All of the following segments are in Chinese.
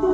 怎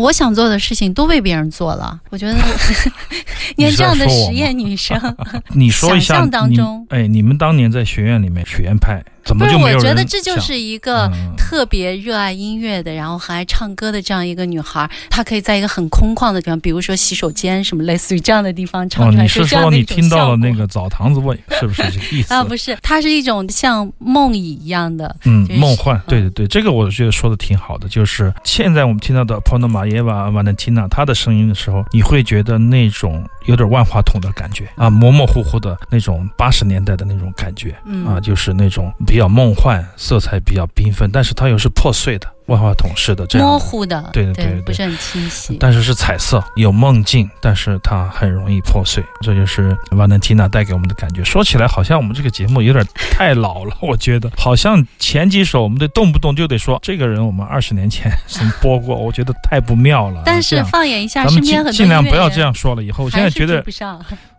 么我想做的事情都被别人做了？我觉得，你看这样的实验女生，你说一下，想象当中，哎，你们当年在学院里面学院派怎么就没有人我觉得这就想是一个嗯特别热爱音乐的，然后很爱唱歌的这样一个女孩，她可以在一个很空旷的地方，比如说洗手间什么类似于这样的地方唱哦，出来，你就是说你听到了那个澡堂子味，是不是这个意思？啊，不是，它是一种像梦呓一样的，嗯就，是梦幻，对对对，这个我觉得说的挺好的。就是现在我们听到的 p o n o m a y e v a Valentina 她的声音的时候，你会觉得那种有点万花筒的感觉啊，模模糊糊的那种八十年代的那种感觉嗯啊，就是那种比较梦幻，色彩比较缤纷，但是它又是破碎的万花筒式的这样。模糊的，对对对对不是很清晰。但是是彩色，有梦境，但是它很容易破碎，这就是 Valentina 带给我们的感觉。说起来，好像我们这个节目有点太老了，我觉得好像前几首我们得动不动就得说这个人我们二十年前什么播过，我觉得太不妙了。但是放眼一下，身边很多尽量不要这样说了。以后我现在觉得。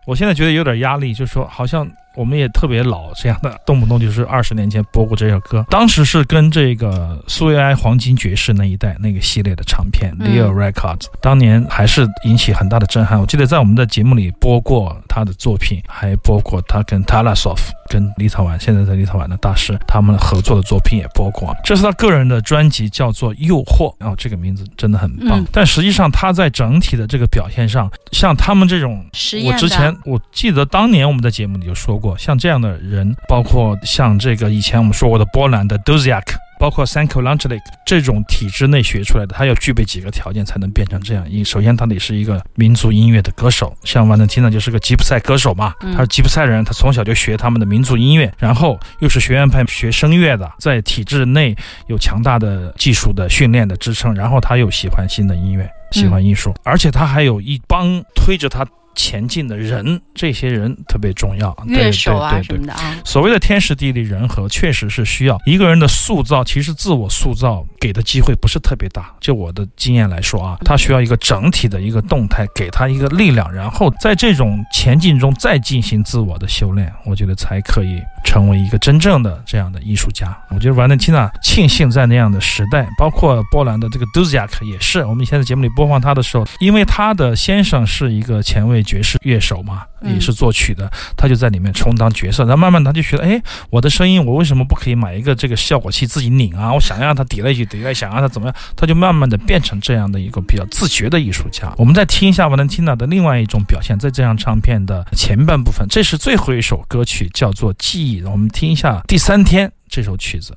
我现在觉得有点压力，就是说好像我们也特别老，这样的动不动就是二十年前播过这首歌。当时是跟这个苏维埃黄金爵士那一代那个系列的唱片、嗯 Leo Records，当年还是引起很大的震撼。我记得在我们的节目里播过他的作品，还播过他跟 Talasov 跟立陶宛现在在立陶宛的大师他们合作的作品也播过。这是他个人的专辑，叫做《诱惑》，然、后这个名字真的很棒。嗯但实际上他在整体的这个表现上，像他们这种我之前我记得当年我们的节目里就说过，像这样的人，包括像这个以前我们说过的波兰的 Duziak。包括 Sanko Langelik 这种体制内学出来的，他要具备几个条件才能变成这样一。首先，他得是一个民族音乐的歌手，像瓦伦蒂娜就是个吉普赛歌手嘛，嗯他是吉普赛人，他从小就学他们的民族音乐，然后又是学院派学声乐的，在体制内有强大的技术的训练的支撑，然后他又喜欢新的音乐，喜欢艺术，而且他还有一帮推着他前进的人，这些人特别重要，对乐手啊对对对什么的啊，所谓的天时地利人和，确实是需要一个人的塑造。其实自我塑造给的机会不是特别大。就我的经验来说啊，他需要一个整体的一个动态，给他一个力量，然后在这种前进中再进行自我的修炼，我觉得才可以成为一个真正的这样的艺术家。我觉得瓦伦蒂娜庆幸在那样的时代，包括波兰的这个 Duziak 也是。我们以前在节目里播放他的时候，因为他的先生是一个前卫爵士乐手嘛，也是作曲的，他就在里面充当角色。然后慢慢他就觉得，哎，我的声音我为什么不可以买一个这个效果器自己拧啊？我想让它 delay 就 delay，想让它怎么样，他就慢慢的变成这样的一个比较自觉的艺术家。我们再听一下 Valentina 的另外一种表现，在这张唱片的前半部分，这是最后一首歌曲，叫做《记忆》。我们听一下《第三天》这首曲子。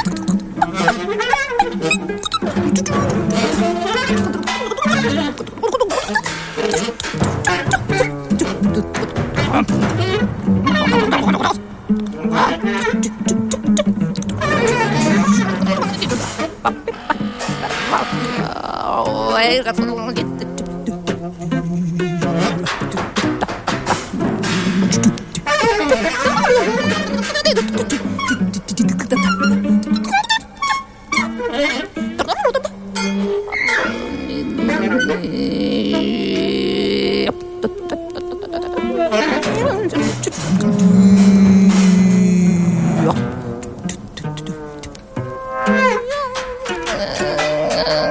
Yeah.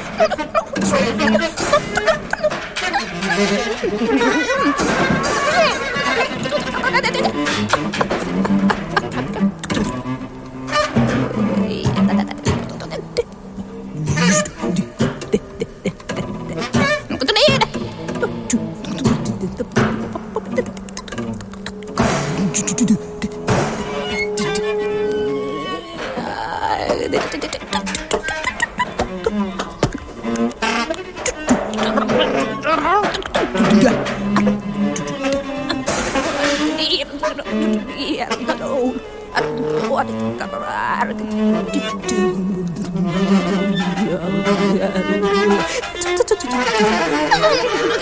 what it could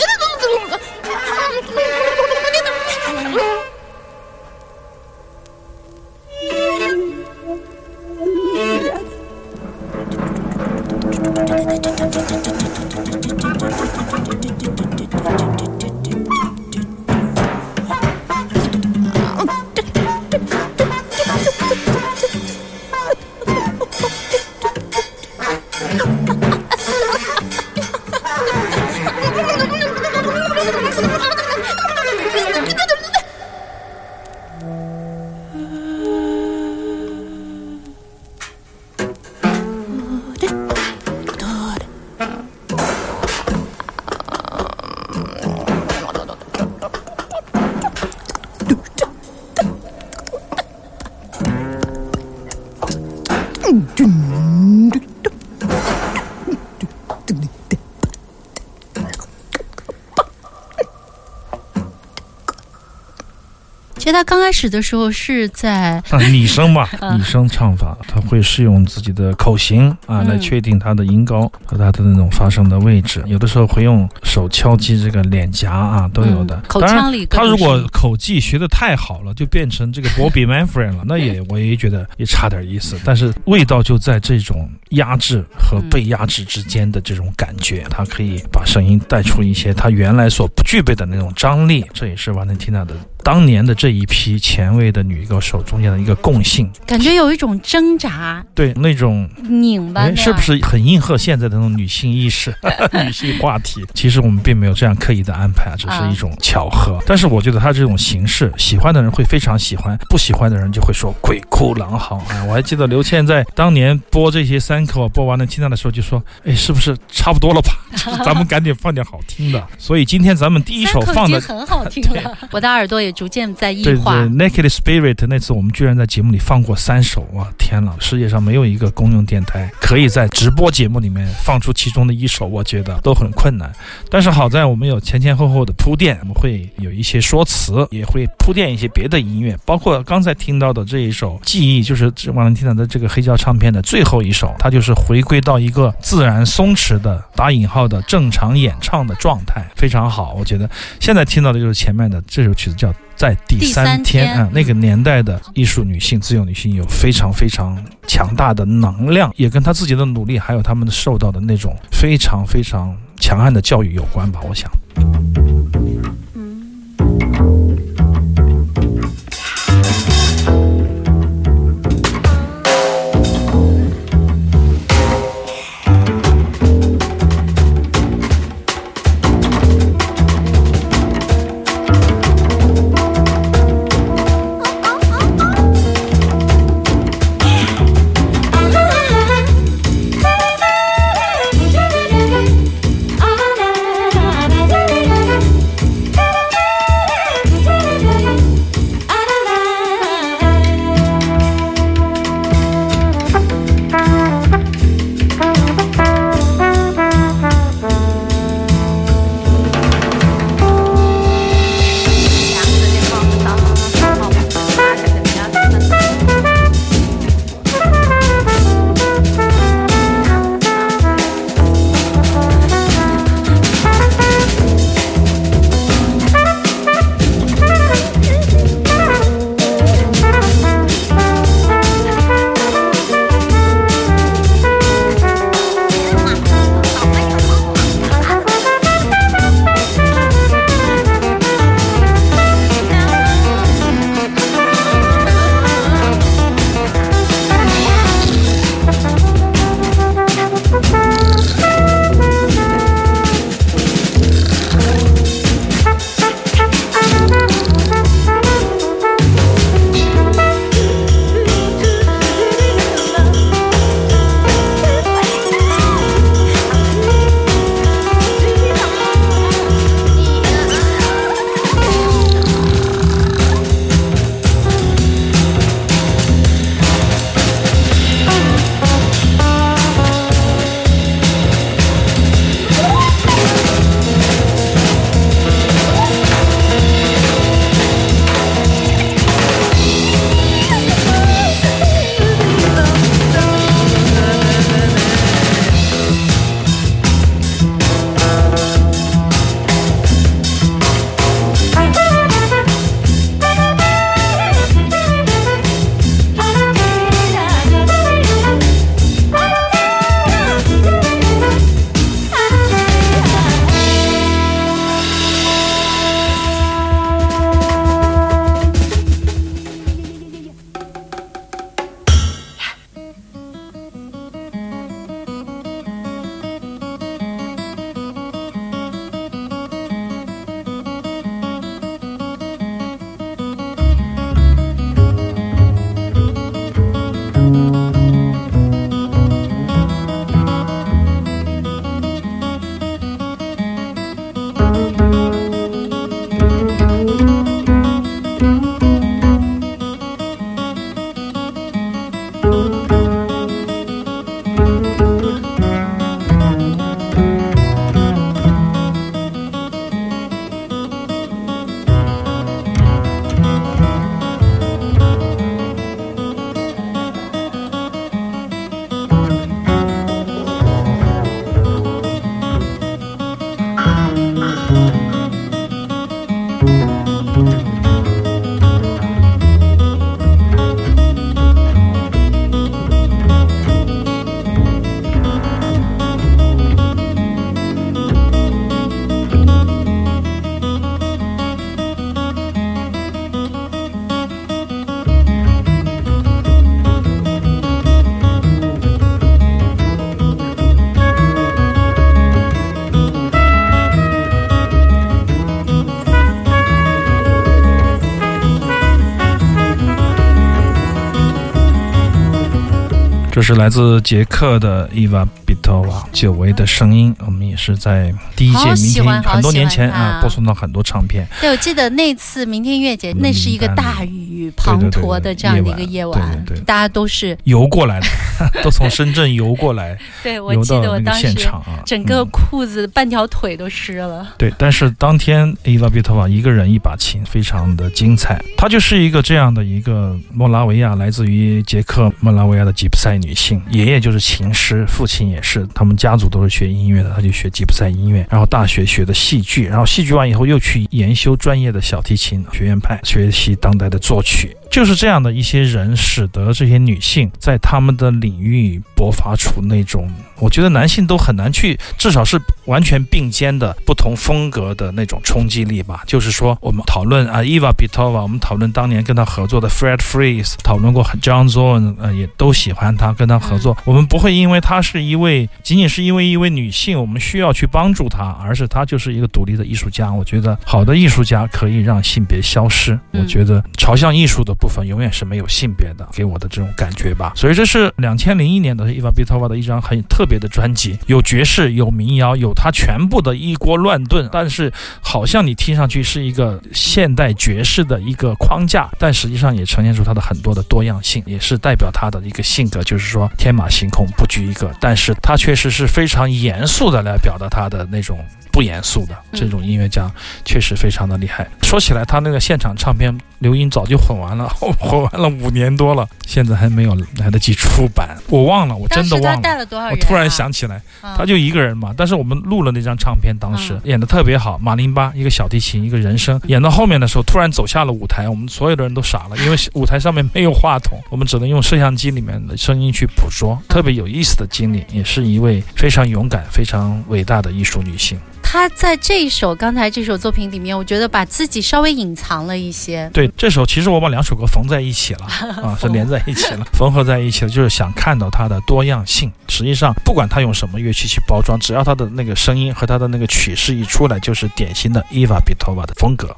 do. 其实他刚开始的时候是在啊，拟声嘛，拟声唱法，他会是用自己的口型啊来确定他的音高和他的那种发声的位置，有的时候会用手敲击这个脸颊啊，都有的。嗯口腔里他如果口技学的太好了，就变成这个 Bobby Manfred 了，那也 我也觉得也差点意思。但是味道就在这种压制和被压制之间的这种感觉，他可以把声音带出一些他原来所不具备的那种张力，这也是 Valentina 的当年的这一批前卫的女歌手中间的一个共性。感觉有一种挣扎、对那种哎，拧巴的，是不？是很应和现在的那种女性意识、女性话题？其实我们并没有这样刻意的安排啊，只是一种巧合。但是我觉得他这种形式，喜欢的人会非常喜欢，不喜欢的人就会说鬼哭狼嚎啊！我还记得刘倩在当年播这些三口播完了清唱的时候就说：“哎，是不是差不多了吧？咱们赶紧放点好听的。”所以今天咱们第一首放的很好听了，我的耳朵也逐渐在异对对化。，Naked Spirit 那次我们居然在节目里放过三首，啊天呐，世界上没有一个公用电台可以在直播节目里面放出其中的一首，我觉得都很困难。但是好在我们有前前后后的铺垫，我们会有一些说辞，也会铺垫一些别的音乐，包括刚才听到的这一首《记忆》，就是瓦伦蒂娜的这个黑胶唱片的最后一首，它就是回归到一个自然松弛的打引号的正常演唱的状态，非常好。我觉得现在听到的就是前面的这首曲子叫。在第第三天啊，那个年代的艺术女性、自由女性有非常非常强大的能量，也跟她自己的努力，还有她们受到的那种非常非常强悍的教育有关吧。我想，这是来自捷克的伊娃·比托娃，久违的声音。我们也是在第一届明天很多年前啊，播送到很多唱片。对，我记得那次明天音乐节，那是一个大雨滂沱的这样的一个夜晚，对，大家都是游过来的，都从深圳游过来。对，我记得我当时整个裤子半条腿都湿了。对，但是当天伊娃·比托娃一个人一把琴，非常的精彩。她就是一个这样的一个莫拉维亚，来自于捷克莫拉维亚的吉普赛女女性，爷爷就是琴师，父亲也是，他们家族都是学音乐的，他就学吉普赛音乐，然后大学学的戏剧，然后戏剧完以后又去研修专业的小提琴学院派，学习当代的作曲。就是这样的一些人，使得这些女性在他们的领域勃发出那种，我觉得男性都很难去，至少是完全并肩的不同风格的那种冲击力吧。就是说，我们讨论啊，Eva Pitova，我们讨论当年跟他合作的 Fred Fries，讨论过 John Zorn，呃，也都喜欢他，跟他合作。我们不会因为他是一位，仅仅是因为一位女性，我们需要去帮助她，而是她就是一个独立的艺术家。我觉得好的艺术家可以让性别消失。我觉得朝向艺术的。部分永远是没有性别的，给我的这种感觉吧。所以这是两千零一年的伊娃比托娃的一张很特别的专辑，有爵士，有民谣，有他全部的一锅乱炖。但是好像你听上去是一个现代爵士的一个框架，但实际上也呈现出他的很多的多样性，也是代表他的一个性格，就是说天马行空，不拘一格。但是他确实是非常严肃的来表达他的那种。不严肃的这种音乐家确实非常的厉害。说起来，他那个现场唱片刘英早就混完了，混完了五年多了，现在还没有来得及出版。我忘了，我真的忘了。带了多少人？我突然想起来，他就一个人嘛。但是我们录了那张唱片，当时演的特别好。马林巴，一个小提琴，一个人声。演到后面的时候，突然走下了舞台，我们所有的人都傻了，因为舞台上面没有话筒，我们只能用摄像机里面的声音去捕捉。特别有意思的经历，也是一位非常勇敢、非常伟大的艺术女性。他在这一首刚才这首作品里面，我觉得把自己稍微隐藏了一些。对，这首其实我把两首歌缝在一起了 啊，是连在一起了，缝合在一起了，就是想看到它的多样性。实际上，不管他用什么乐器去包装，只要他的那个声音和他的那个曲式一出来，就是典型的伊娃比托瓦的风格。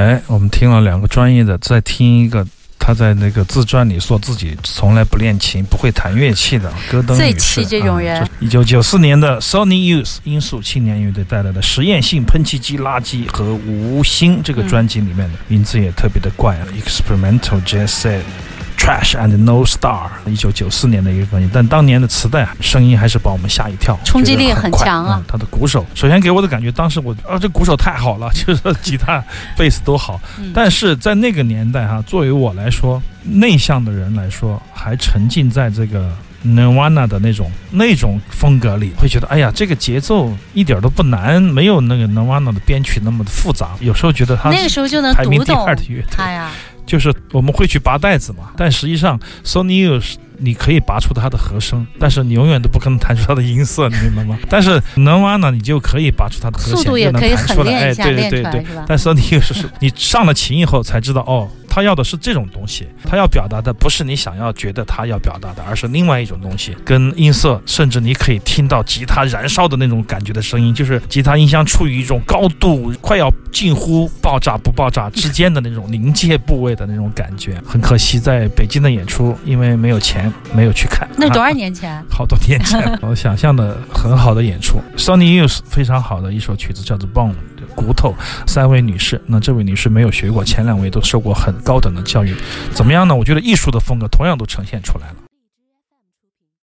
哎，我们听了两个专业的，再听一个他在那个自传里说自己从来不练琴、不会弹乐器的戈登最女士气这种人。一九九四年的 Sony Youth 音速青年乐队带来的实验性喷气机垃圾和无心这个专辑里面的名字也特别的怪啊、e x p e r i m e n t a l Jazz Set。Trash and No Star，一九九四年的一个专辑，但当年的磁带啊，声音还是把我们吓一跳，冲击力很强啊嗯他的鼓手，首先给我的感觉，当时我啊，这鼓手太好了，就是吉他、贝斯都好。嗯但是在那个年代哈、作为我来说，内向的人来说，还沉浸在这个 Nirvana 的那种那种风格里，会觉得哎呀，这个节奏一点都不难，没有那个 Nirvana 的编曲那么的复杂。有时候觉得他那个时候就能排名第读懂二的乐队。就是我们会去拔带子嘛，但实际上 Sony Youth 你可以拔出它的和声，但是你永远都不可能弹出它的音色，你明白吗？但是 Nirvana 你就可以拔出它的和弦，就能可以狠弹出来。哎，对对对对。但 Sony Youth 是你上了琴以后才知道，哦，他要的是这种东西，他要表达的不是你想要觉得他要表达的，而是另外一种东西，跟音色，甚至你可以听到吉他燃烧的那种感觉的声音，就是吉他音箱处于一种高度快要近乎爆炸不爆炸之间的那种临界部位的那种感觉。很可惜，在北京的演出，因为没有钱，没有去看。那是多少啊年前？好多年前，我想象的很好的演出。Sony Youth 非常好的一首曲子叫做《Bone》骨头。三位女士，那这位女士没有学过，前两位都受过很高等的教育，怎么样呢？我觉得艺术的风格同样都呈现出来了。